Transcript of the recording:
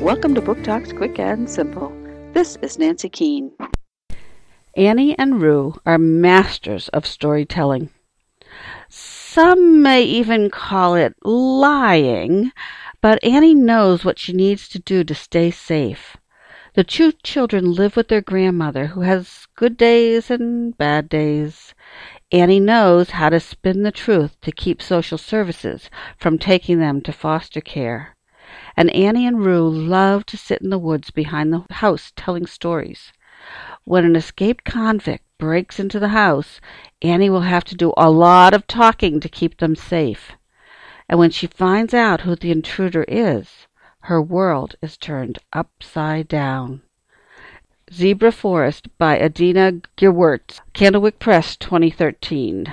Welcome to Book Talks Quick and Simple. This is Nancy Keene. Annie and Rue are masters of storytelling. Some may even call it lying, but Annie knows what she needs to do to stay safe. The two children live with their grandmother, who has good days and bad days. Annie knows how to spin the truth to keep social services from taking them to foster care. And Annie and Rue love to sit in the woods behind the house telling stories. When an escaped convict breaks into the house, Annie will have to do a lot of talking to keep them safe. And when she finds out who the intruder is, her world is turned upside down. Zebra Forest by Adina Gewirtz, Candlewick Press, 2013.